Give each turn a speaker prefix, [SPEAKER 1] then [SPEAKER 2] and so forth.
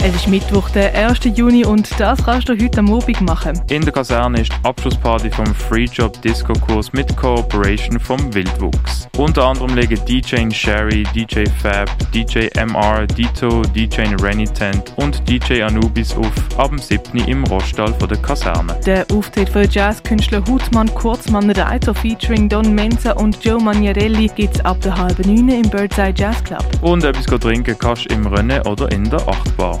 [SPEAKER 1] Es ist Mittwoch, der 1. Juni und das kannst du heute am Abend machen.
[SPEAKER 2] In der Kaserne ist die Abschlussparty vom Free Job Disco Kurs mit Cooperation vom Wildwuchs. Unter anderem legen DJ Sherry, DJ Fab, DJ MR, Dito, DJ Renitent und DJ Anubis auf ab dem 7. im Rostall von der Kaserne.
[SPEAKER 1] Der Auftritt von Jazzkünstler Hutmann Kurzmann Reiter featuring Don Menza und Joe Magnarelli gibt's ab der halben 9 im Birdside Jazz Club.
[SPEAKER 2] Und etwas trinken kannst du im Rennen oder in der Achtbar.